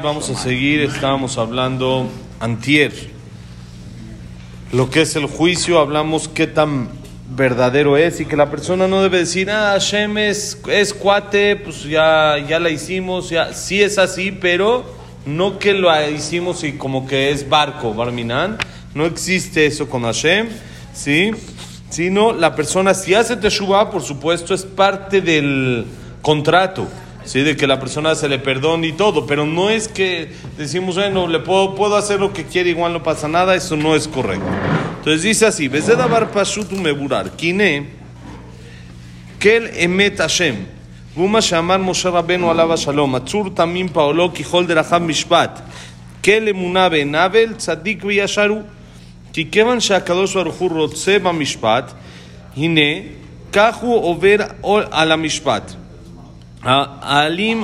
Vamos a seguir, estábamos hablando antier. Lo que es el juicio, hablamos qué tan verdadero es y que la persona no debe decir, ah, Hashem es, es cuate, pues ya, ya la hicimos, ya, sí es así, pero no que lo hicimos y como que es barco, Barminan, no existe eso con Hashem, ¿sí? Sino la persona, si hace Teshuvah, por supuesto, es parte del contrato. ¿sí? de que la persona se le perdone y todo, pero no es que decimos, bueno, le puedo, puedo hacer lo que quiere, igual no pasa nada, eso no es correcto. Entonces dice así, vez de davar pashutu meburar, kine, kel emet Hashem, ומה שאמר משה רבנו עליו השלום, עצור תמים פעולו ככל דרכיו משפט, כל אמונה ואין עוול, צדיק וישר הוא. כי כיוון שהקדוש ברוך הוא רוצה במשפט, הנה, כך הוא עובר על המשפט. העלים,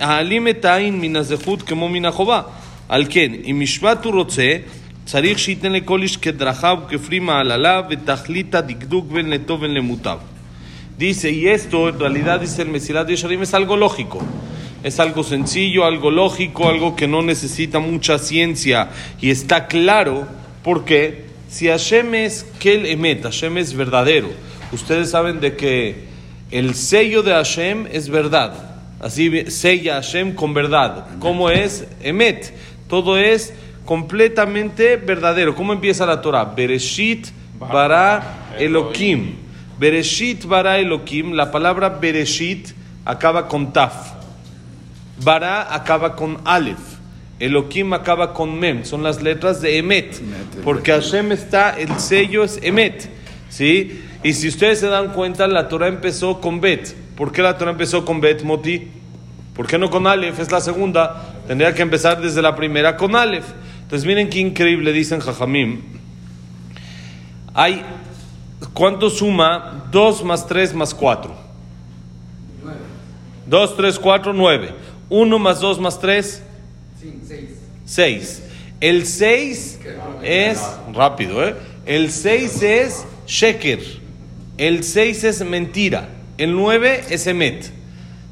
העלים את העין מן הזכות כמו מן החובה. על כן, אם משפט הוא רוצה, צריך שייתן לכל איש כדרכיו וכפרי מעלליו ותכלית הדקדוק בין לטוב ובין למוטב. Dice, y esto en realidad dice el Mesilat Yesharim es algo lógico. Es algo sencillo, algo lógico, algo que no necesita mucha ciencia. Y está claro porque si Hashem es Kel Emet, Hashem es verdadero. Ustedes saben de que el sello de Hashem es verdad. Así sella Hashem con verdad. ¿Cómo es? Emet. Todo es completamente verdadero. ¿Cómo empieza la Torah? Bereshit bara Elohim. Bereshit bara Elohim. La palabra Bereshit acaba con Taf. Bara acaba con Aleph. Elohim acaba con Mem. Son las letras de Emet. Porque Hashem está, el sello es Emet. ¿Sí? Y si ustedes se dan cuenta, la Torah empezó con Bet. ¿Por qué la Torah empezó con Bet, Moti? ¿Por qué no con Aleph? Es la segunda. Tendría que empezar desde la primera con Aleph. Entonces miren qué increíble, dicen Jajamim. Hay, ¿cuánto suma 2 más 3 más 4? 2, 3, 4, 9. 1 más 2 más 3? 6. El 6 es, rápido, ¿eh? El 6 es Sheker. El 6 es mentira. El 9 es Emet.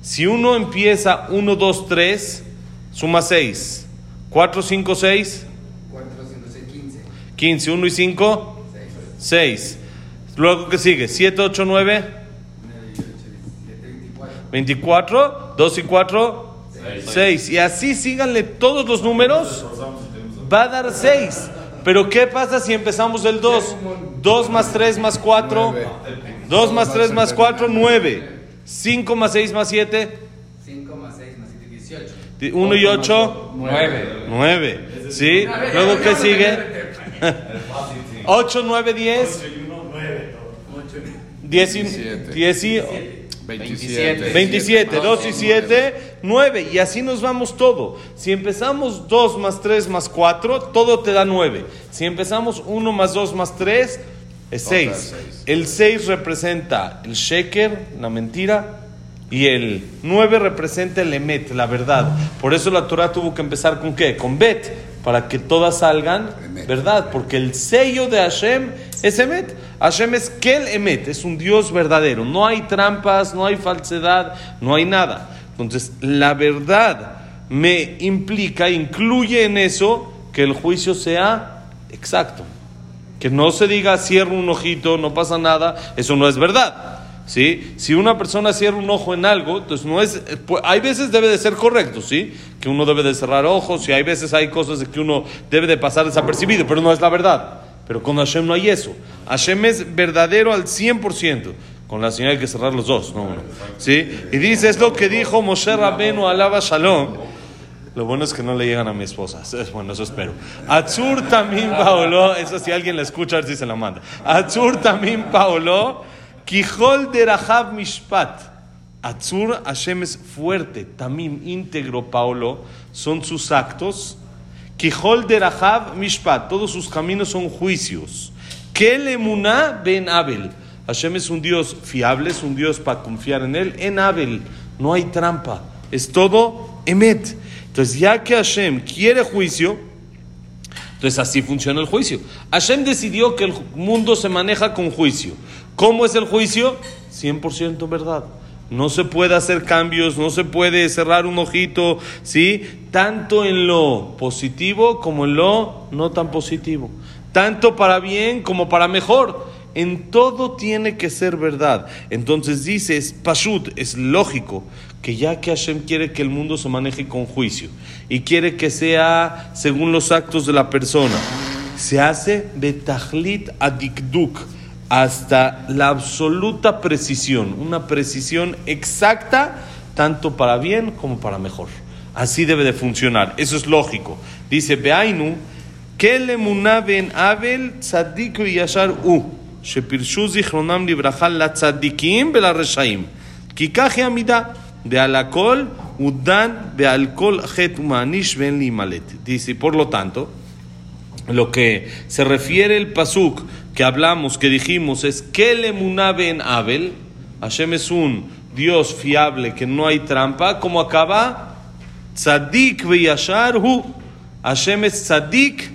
Si uno empieza 1, 2, 3, suma 6. 4, 5, 6. 4, 5, 6, 15. 15. 1 y 5, 6. Luego, ¿qué sigue? 7, 8, 9. 24. 2 y 4, 6. Y así síganle todos los números. Va a dar 6. Pero ¿qué pasa si empezamos el 2? 2 más 3 más 4. 2 más 3 más 4, 9. 5 más 6 más 7. 5 más 6 más 7, 18. 1 y 8. 9. 9. ¿Sí? Luego, ¿qué sigue? 8, 9, 10. 10 y 10 y 27. 27, 2 y 7, 9. Y así nos vamos todo. Si empezamos 2 más 3 más 4, todo te da 9. Si empezamos 1 más 2 más 3, es 6. El 6 representa el sheker, la mentira. Y el 9 representa el emet, la verdad. Por eso la Torah tuvo que empezar con qué? Con bet, para que todas salgan verdad. Porque el sello de Hashem es emet. Hashem es Kel emet, es un Dios verdadero. No hay trampas, no hay falsedad, no hay nada. Entonces, la verdad me implica, incluye en eso que el juicio sea exacto. Que no se diga cierra un ojito, no pasa nada, eso no es verdad. ¿Sí? Si una persona cierra un ojo en algo, entonces no es. pues, hay veces debe de ser correcto, ¿sí? Que uno debe de cerrar ojos, y hay veces hay cosas de que uno debe de pasar desapercibido, pero no es la verdad. Pero con Hashem no hay eso. Hashem es verdadero al 100%. Con la señal hay que cerrar los dos, no uno. ¿Sí? Y dice, es lo que dijo Moshe Rabenu alaba Shalom. Lo bueno es que no le llegan a mi esposa. Es bueno, eso espero. Atzur también Paolo, eso si alguien la escucha, a ver si se la manda. Atzur también Paolo, Kijol de Rahab Mishpat. Atzur Hashem es fuerte, también íntegro Paolo, son sus actos. De Mishpat, todos sus caminos son juicios. Kelemuná ben Abel. Hashem es un Dios fiable, es un Dios para confiar en él. En Abel no hay trampa, es todo Emet. Entonces, ya que Hashem quiere juicio, entonces así funciona el juicio. Hashem decidió que el mundo se maneja con juicio. ¿Cómo es el juicio? 100% verdad. No se puede hacer cambios, no se puede cerrar un ojito, ¿sí? Tanto en lo positivo como en lo no tan positivo. Tanto para bien como para mejor. En todo tiene que ser verdad. Entonces dice, es pashut, es lógico que ya que Hashem quiere que el mundo se maneje con juicio y quiere que sea según los actos de la persona, se hace betachlit adikduk hasta la absoluta precisión, una precisión exacta tanto para bien como para mejor. Así debe de funcionar, eso es lógico. Dice Beainu, que le munaben abel tzadik yashar u, shepirshu zichronam libraja la tzadikim bela reshaim, kikaje amida, de alakol udan bealkol het umanish ben limalet. Dice, por lo tanto, lo que se refiere el pasuk que hablamos, que dijimos, es que le en Abel. Hashem es un Dios fiable, que no hay trampa. como acaba? Tzadik yashar hu. Hashem es tzadik,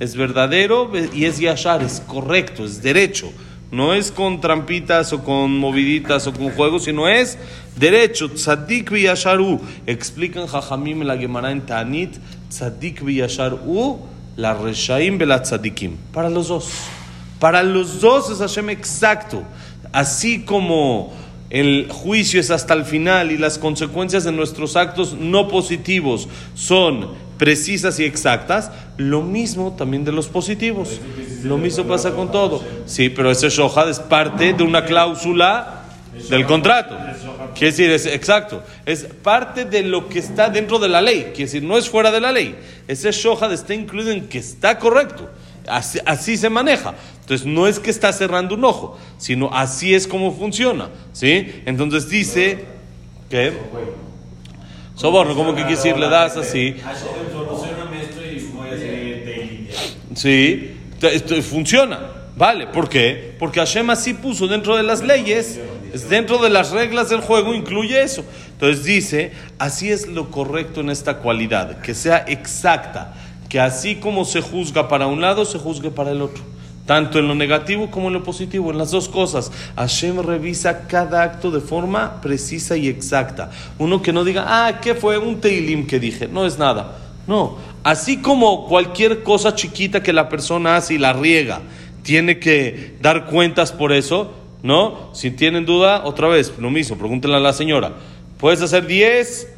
es verdadero y es yashar, es correcto, es derecho. No es con trampitas o con moviditas o con juegos, sino es derecho. Tzadik yashar hu. Explican Jajamim la Gemara en Tanit. Tzadik yashar hu, la reshaim la tzadikim. Para los dos. Para los dos es Hashem exacto. Así como el juicio es hasta el final y las consecuencias de nuestros actos no positivos son precisas y exactas, lo mismo también de los positivos. Lo mismo pasa con todo. Sí, pero ese shohad es parte de una cláusula del contrato. Quiere decir, es exacto, es parte de lo que está dentro de la ley. Quiere decir, no es fuera de la ley. Ese shohad está incluido en que está correcto. Así, se maneja. Entonces no es que está cerrando un ojo, sino así es como funciona. ¿sí? Entonces dice que... Soborno, ¿cómo que quiere decir? Le das así. Sí, funciona. Vale, ¿por qué? Porque Hashem así puso dentro de las leyes, dentro de las reglas del juego, incluye eso. Entonces dice, así es lo correcto en esta cualidad, que sea exacta que así como se juzga para un lado, se juzgue para el otro. Tanto en lo negativo como en lo positivo, en las dos cosas. Hashem revisa cada acto de forma precisa y exacta. Uno que no diga, ah, ¿qué fue un teilim que dije? No es nada. No, así como cualquier cosa chiquita que la persona hace y la riega, tiene que dar cuentas por eso, ¿no? Si tienen duda, otra vez, lo mismo, pregúntenle a la señora. Puedes hacer 10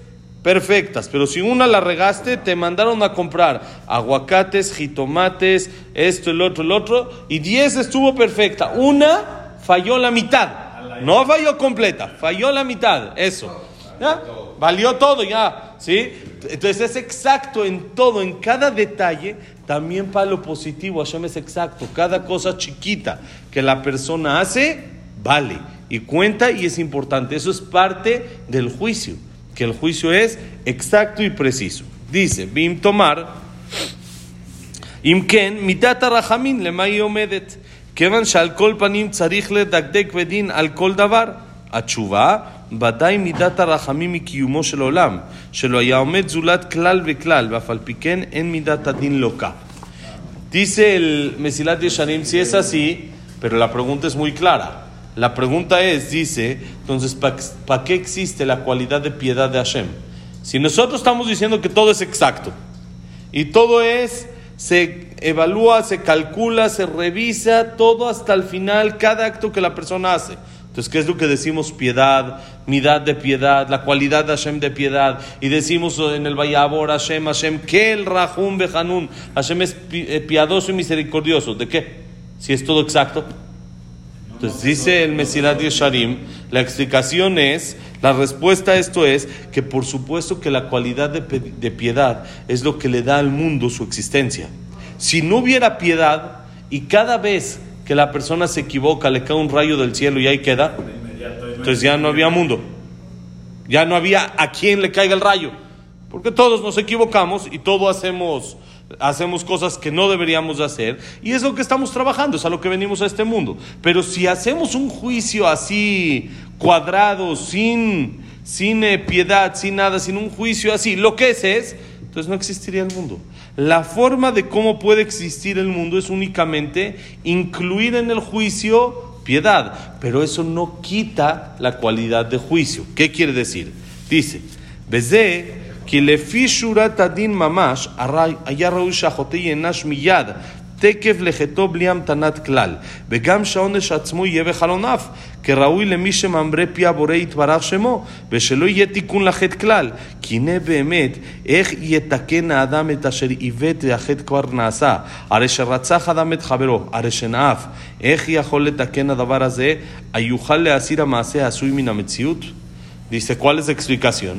perfectas, pero si una la regaste, te mandaron a comprar aguacates, jitomates, esto, el otro, el otro, y 10 estuvo perfecta. Una falló la mitad, no falló completa, falló la mitad, eso. ¿Ya? Valió todo ya, ¿sí? Entonces es exacto en todo, en cada detalle, también para lo positivo, Hashem es exacto. Cada cosa chiquita que la persona hace, vale y cuenta y es importante. Eso es parte del juicio que el juicio es exacto y preciso. Dice, Bim tomar, Imken, mitata rahamin le mai omedet, kevan shal kol panim tzarich le dakdek vedin al kol davar, התשובה, ודאי מידת הרחמים מקיומו של עולם, שלא היה עומד זולת כלל וכלל, ואף על פי כן אין מידת הדין לוקה. Dice el Mesilat Yesharim, si es así, pero la pregunta es muy clara. La pregunta es, dice, entonces, ¿para qué existe la cualidad de piedad de Hashem? Si nosotros estamos diciendo que todo es exacto y todo es, se evalúa, se calcula, se revisa, todo hasta el final, cada acto que la persona hace. Entonces, ¿qué es lo que decimos? Piedad, midad de piedad, la cualidad de Hashem de piedad. Y decimos en el Vayabor Hashem, Hashem, que el Rahum Behanun, Hashem es eh, piadoso y misericordioso. ¿De qué? Si es todo exacto. Entonces dice el Mesirat Yesharim, la explicación es, la respuesta a esto es que por supuesto que la cualidad de, de piedad es lo que le da al mundo su existencia. Si no hubiera piedad y cada vez que la persona se equivoca le cae un rayo del cielo y ahí queda, entonces ya no había mundo. Ya no había a quien le caiga el rayo. Porque todos nos equivocamos y todos hacemos hacemos cosas que no deberíamos hacer y es lo que estamos trabajando, es a lo que venimos a este mundo. Pero si hacemos un juicio así cuadrado, sin, sin eh, piedad, sin nada, sin un juicio así, lo que es es, entonces no existiría el mundo. La forma de cómo puede existir el mundo es únicamente incluir en el juicio piedad, pero eso no quita la cualidad de juicio. ¿Qué quiere decir? Dice, Beze, que le fishurat adin mamash, היה ראוי שהחוטא ייענש מיד, תקף לחטאו בלי המתנת כלל, וגם שהעונש עצמו יהיה בחלוניו, כראוי למי שממרה פי הבורא יתברך שמו, ושלא יהיה תיקון לחטא כלל. כי הנה באמת, איך יתקן האדם את אשר עיוות והחטא כבר נעשה? הרי שרצח אדם את חברו, הרי שנאף. איך יכול לתקן הדבר הזה? היוכל להסיר המעשה העשוי מן המציאות? Dice, ¿cuál es la explicación?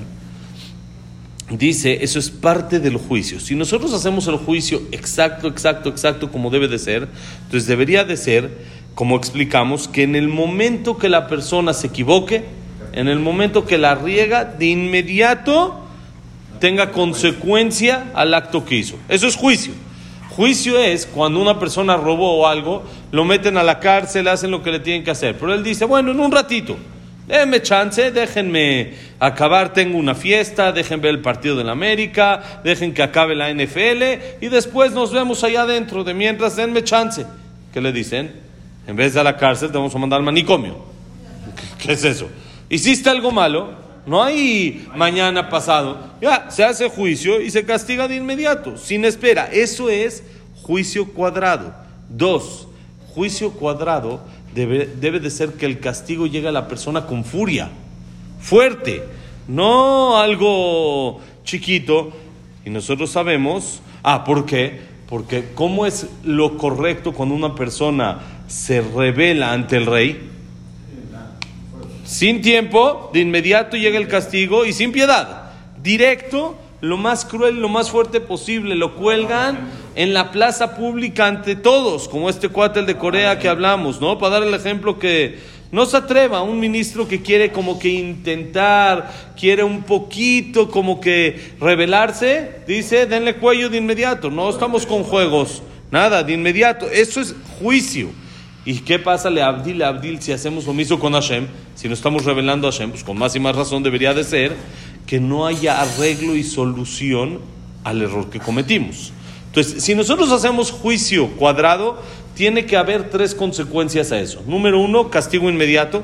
Dice, eso es parte del juicio. Si nosotros hacemos el juicio exacto, exacto, exacto como debe de ser, entonces debería de ser, como explicamos, que en el momento que la persona se equivoque, en el momento que la riega, de inmediato tenga consecuencia al acto que hizo. Eso es juicio. Juicio es cuando una persona robó algo, lo meten a la cárcel, hacen lo que le tienen que hacer. Pero él dice, bueno, en un ratito. Déjenme chance, déjenme acabar, tengo una fiesta, dejen ver el partido de la América, dejen que acabe la NFL y después nos vemos allá adentro. De mientras, denme chance. ¿Qué le dicen? En vez de a la cárcel, te vamos a mandar al manicomio. ¿Qué, qué es eso? ¿Hiciste algo malo? No hay mañana pasado. Ya, se hace juicio y se castiga de inmediato, sin espera. Eso es juicio cuadrado. Dos, juicio cuadrado debe, debe de ser que el castigo llegue a la persona con furia, fuerte, no algo chiquito. Y nosotros sabemos, ah, ¿por qué? Porque ¿cómo es lo correcto cuando una persona se revela ante el rey? Sin tiempo, de inmediato llega el castigo y sin piedad. Directo, lo más cruel, lo más fuerte posible. Lo cuelgan en la plaza pública ante todos, como este cuate de Corea que hablamos, ¿no? Para dar el ejemplo que no se atreva un ministro que quiere como que intentar, quiere un poquito como que rebelarse, dice, denle cuello de inmediato. No estamos con juegos, nada, de inmediato. Eso es juicio. ¿Y qué pasa, le Abdil, le Abdil, si hacemos lo mismo con Hashem? Si no estamos revelando a Hashem, pues con más y más razón debería de ser que no haya arreglo y solución al error que cometimos. Entonces, si nosotros hacemos juicio cuadrado, tiene que haber tres consecuencias a eso. Número uno, castigo inmediato.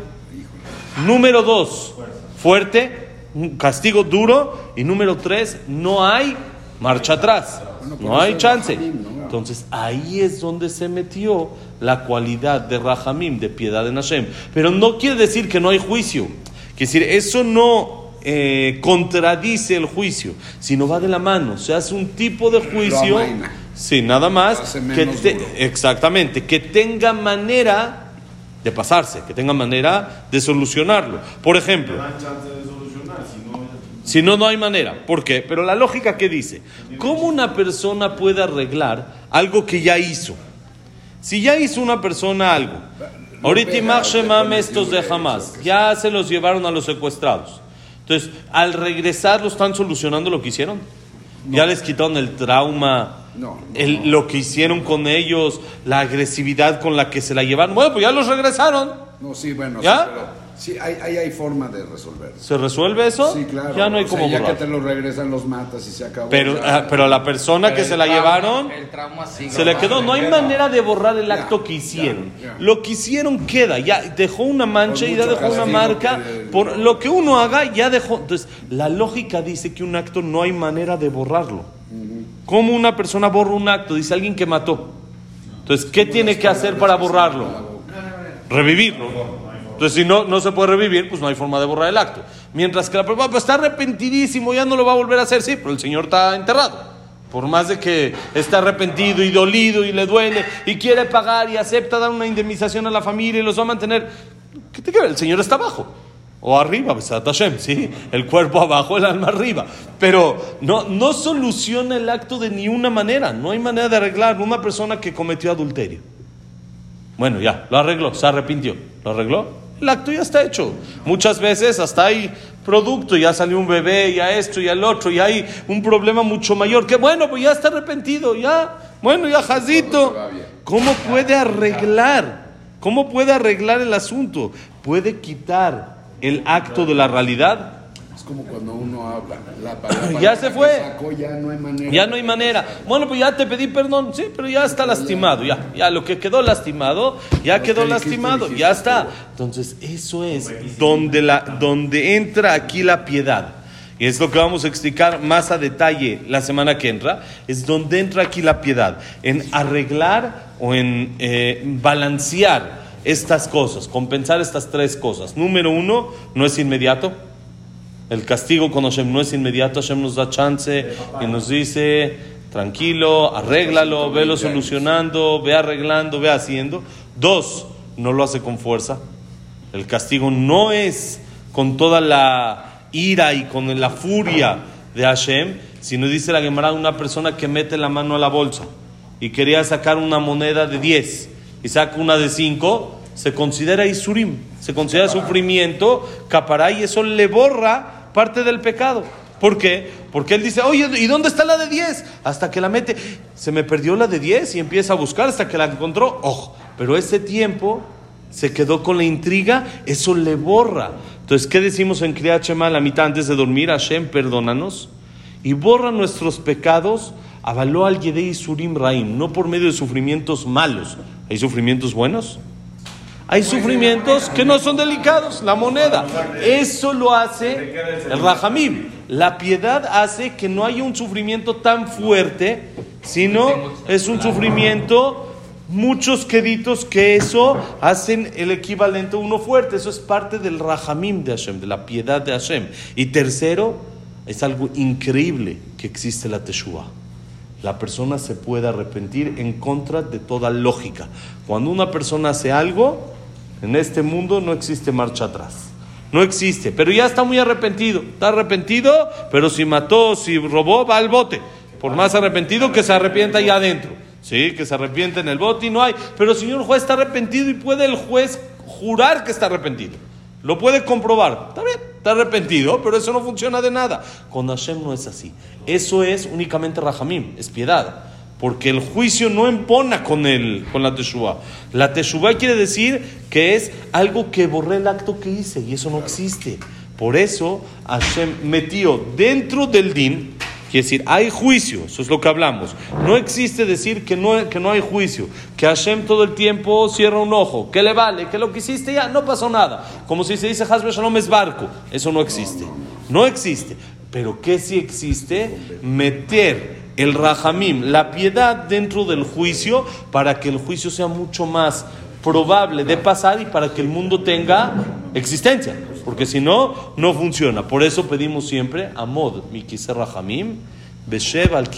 Número dos, fuerte, un castigo duro. Y número tres, no hay marcha atrás. No hay chance. Entonces ahí es donde se metió la cualidad de Rahamim, de piedad en Hashem. Pero no quiere decir que no hay juicio. Quiere decir, eso no eh, contradice el juicio, sino va de la mano. Se hace un tipo de juicio. Sí, nada más. Que te- exactamente, que tenga manera de pasarse, que tenga manera de solucionarlo. Por ejemplo, si no, no hay manera. ¿Por qué? Pero la lógica que dice, ¿cómo una persona puede arreglar algo que ya hizo? Si ya hizo una persona algo, ahorita le estos de jamás, ya se los llevaron a los secuestrados. Entonces, al regresar, ¿lo están solucionando lo que hicieron? Ya les quitaron el trauma, No, no, el- lo que hicieron con ellos, la agresividad con la que se la llevaron. Bueno, pues ya los regresaron. No, sí, bueno, ¿Ya? sí, pero sí, hay, hay, hay forma de resolver. ¿Se resuelve eso? Sí, claro. Ya no hay O sea, como ya borrar. que te lo regresan, los matas y se acabó. Pero, Ya. ah, pero a la persona que se la trauma- llevaron, El trauma se le quedó. No hay manera de borrar el Ya, acto que hicieron. ya. Lo que hicieron queda. Ya dejó una mancha y ya dejó una marca. que- Por lo que uno haga, ya dejó. Entonces, la lógica dice que un acto no hay manera de borrarlo. ¿Cómo una persona borra un acto? Dice alguien que mató. Entonces, ¿qué tiene que hacer para borrarlo? Revivirlo. Entonces, si no, no se puede revivir, pues no hay forma de borrar el acto. Mientras que la persona pues, está arrepentidísimo, ya no lo va a volver a hacer, sí, pero el Señor está enterrado. Por más de que está arrepentido y dolido y le duele y quiere pagar y acepta dar una indemnización a la familia y los va a mantener, ¿qué te queda? El Señor está abajo. O arriba, Hashem, ¿sí? El cuerpo abajo, el alma arriba. Pero no, no soluciona el acto de ni una manera. No hay manera de arreglar una persona que cometió adulterio. Bueno, ya, lo arregló, se arrepintió. ¿Lo arregló? El acto ya está hecho. Muchas veces hasta hay producto, ya salió un bebé, ya esto, ya el otro, y hay un problema mucho mayor. Que bueno, pues ya está arrepentido, ya. Bueno, ya bien. ¿Cómo puede arreglar? ¿Cómo puede arreglar el asunto? ¿Puede quitar el acto de la realidad? Es como cuando uno habla. La, la Ya palabra se fue. sacó, ya no hay manera. Ya no hay manera. Bueno, pues ya te pedí perdón, sí, pero ya está lastimado, ya, ya lo que quedó lastimado, ya Lo quedó lastimado, dijiste, ya está. Entonces, eso es donde, la, donde entra aquí la piedad. Y es lo que vamos a explicar más a detalle la semana que entra. Es donde entra aquí la piedad. En arreglar o en eh, balancear estas cosas, compensar estas tres cosas. Número uno, no es inmediato. El castigo con Hashem no es inmediato. Hashem nos da chance y nos dice, tranquilo, arréglalo, velo solucionando, ve arreglando, ve haciendo. Dos, no lo hace con fuerza. El castigo no es con toda la ira y con la furia de Hashem, sino dice la Gemara una persona que mete la mano a la bolsa y quería sacar una moneda de 10 y saca una de 5, se considera Isurim, se considera sufrimiento, capará y eso le borra parte del pecado. ¿Por qué? Porque él dice, oye, ¿y dónde está la de 10? Hasta que la mete, se me perdió la de 10 y empieza a buscar hasta que la encontró. Ojo, pero ese tiempo se quedó con la intriga, eso le borra. Entonces, ¿qué decimos en Kriyat la mitad antes de dormir? Hashem, perdónanos y borra nuestros pecados. Avaló al Yedei Surim Raim, no por medio de sufrimientos malos. ¿Hay sufrimientos buenos? Hay sufrimientos que no son delicados, la moneda. Eso lo hace el Rahamim. La piedad hace que no haya un sufrimiento tan fuerte, sino es un sufrimiento, muchos queditos que eso hacen el equivalente a uno fuerte. Eso es parte del Rahamim de Hashem, de la piedad de Hashem. Y tercero, es algo increíble que existe la Teshuvah la persona se puede arrepentir en contra de toda lógica. Cuando una persona hace algo, en este mundo no existe marcha atrás. No existe, pero ya está muy arrepentido. Está arrepentido, pero si mató, si robó, va al bote. Por más arrepentido que se arrepienta allá adentro. Sí, que se arrepiente en el bote y no hay. Pero señor juez está arrepentido y puede el juez jurar que está arrepentido. Lo puede comprobar. Está bien, está arrepentido, pero eso no funciona de nada. Con Hashem no es así. Eso es únicamente Rahamim, es piedad. Porque el juicio no empona con, el, con la Teshuvah. La Teshuvah quiere decir que es algo que borré el acto que hice y eso no existe. Por eso Hashem metió dentro del din, quiere decir, hay juicio, eso es lo que hablamos. No existe decir que no, que no hay juicio, que Hashem todo el tiempo cierra un ojo, que le vale, que lo que hiciste ya no pasó nada. Como si se dice Hasbe Shalom es barco, eso no existe. No existe. Pero ¿qué sí existe? Meter el rahamim, la piedad dentro del juicio para que el juicio sea mucho más probable de pasar y para que el mundo tenga existencia. Porque si no, no funciona. Por eso pedimos siempre Amod Mikise Rahamim, Beshev al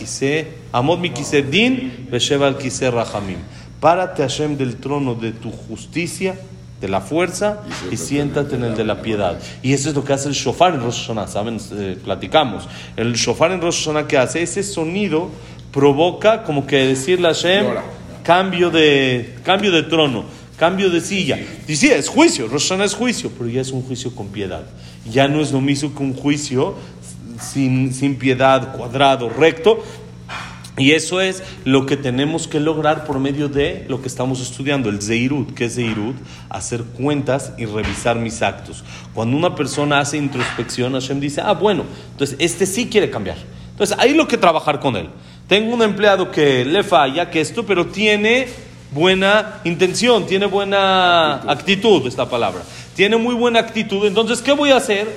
Amod Mikise Din, Beshev al Kise Rahamim. Párate Hashem del trono de tu justicia, de la fuerza, y siéntate en el de la piedad. Y eso es lo que hace el shofar en Rosh Hashanah, ¿saben? Eh, platicamos. El shofar en Rosh Hashanah que hace, ese sonido provoca como que decirle a Hashem, cambio de, cambio de trono, cambio de silla. Y sí, es juicio, Rosh Hashanah es juicio, pero ya es un juicio con piedad. Ya no es lo mismo que un juicio sin, sin piedad, cuadrado, recto. Y eso es lo que tenemos que lograr por medio de lo que estamos estudiando, el Zeirut. ¿Qué es Zeirut? Hacer cuentas y revisar mis actos. Cuando una persona hace introspección, Hashem dice, ah, bueno, entonces este sí quiere cambiar. Entonces hay lo que trabajar con él. Tengo un empleado que le falla, que esto, pero tiene buena intención, tiene buena actitud, esta palabra. Tiene muy buena actitud. Entonces, ¿qué voy a hacer?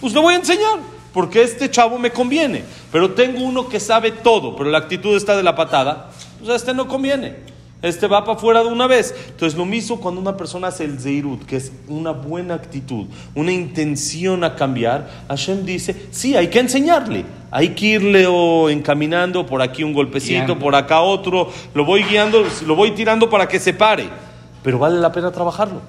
Pues le voy a enseñar porque este chavo me conviene. Pero tengo uno que sabe todo, pero la actitud está de la patada, pues a este no conviene. Este va para afuera de una vez. Entonces, lo mismo cuando una persona hace el Zeirut, que es una buena actitud, una intención a cambiar, Hashem dice: Sí, hay que enseñarle. Hay que irle o encaminando por aquí un golpecito, Guiando. por acá otro. Lo voy guiando, lo voy tirando para que se pare. Pero vale la pena trabajarlo.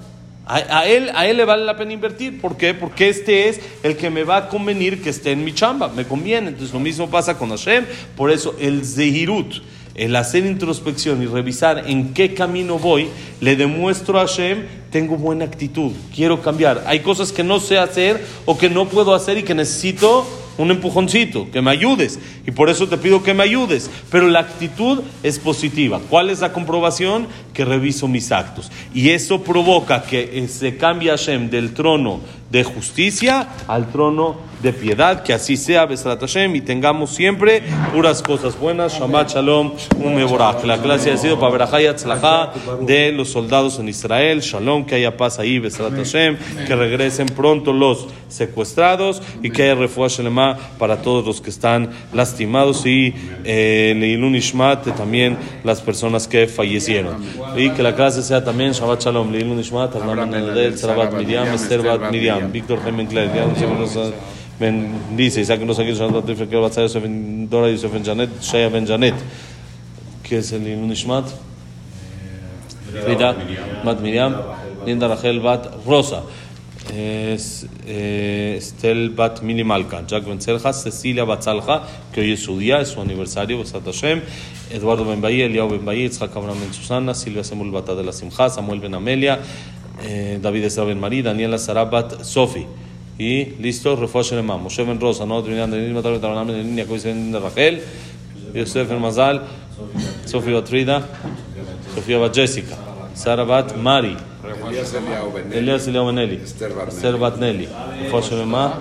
A, él, a él le vale la pena invertir. ¿Por qué? Porque este es el que me va a convenir que esté en mi chamba. Me conviene. Entonces lo mismo pasa con Hashem. Por eso el Zehirut, el hacer introspección y revisar en qué camino voy, le demuestro a Hashem, tengo buena actitud, quiero cambiar. Hay cosas que no sé hacer o que no puedo hacer y que necesito un empujoncito, que me ayudes. Y por eso te pido que me ayudes. Pero la actitud es positiva. ¿Cuál es la comprobación? Que reviso mis actos. Y eso provoca que eh, se cambie Hashem del trono de justicia al trono de piedad. Que así sea, Besrat Hashem, y tengamos siempre puras cosas buenas. Shabbat Shalom, un Meborach. Que la clase haya sido para de los soldados en Israel. Shalom, que haya paz ahí, Besrat Hashem. Que regresen pronto los secuestrados y que haya refuah Shelema para todos los que están lastimados y eh, Leilun Ishmat, también las personas que fallecieron. Y que la clase sea también Shabbat Shalom, Leilun Ishmat, Sarabat Miriam, Esther Bat Miriam, Víctor Gemen Claire, Diana Siemens, bendice, Isaac no sé qué, Shabbat Tifel, Kerbat Zayos, Ben Dora, Yosef Ben Janet, Shaya Ben Janet. ¿Qué es el Leilun Ishmat? Frida Bat Miriam, Linda Rachel Bat Rosa. Es, eh, Estel Bat Mili Malka, Jack Ben Selja, Cecilia Bat Salja, que hoy es su día, es su aniversario, Besat Hashem, Eduardo Ben Bahí, Eliao Ben Bahí, Itzhak Abraham Ben Susana, Silvia Semul Bata de la Simcha, Samuel Ben Amelia, eh, David Ezra Ben Marí, Daniela Sarabat Sofi. Y listo, Refuah Shelema, Moshe Ben Rosa, no terminan de Matar Ben Tabanam Ben Línea, Kois Ben Rachel, Yosef Ben Mazal, Sofía Bat Frida, Sofía Bat Jessica, Sara Bat Mari, Elías Eliao Benelli, Esther Batnelli, Shelema,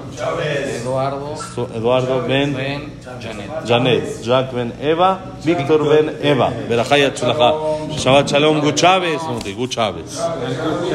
Eduardo. Su- Eduardo Ben Janet. Jack Ben Eva, Víctor Ben Eva, Berajaya Chulaja, Shabbat Shalom, Gu Chávez, no, Gu Chávez.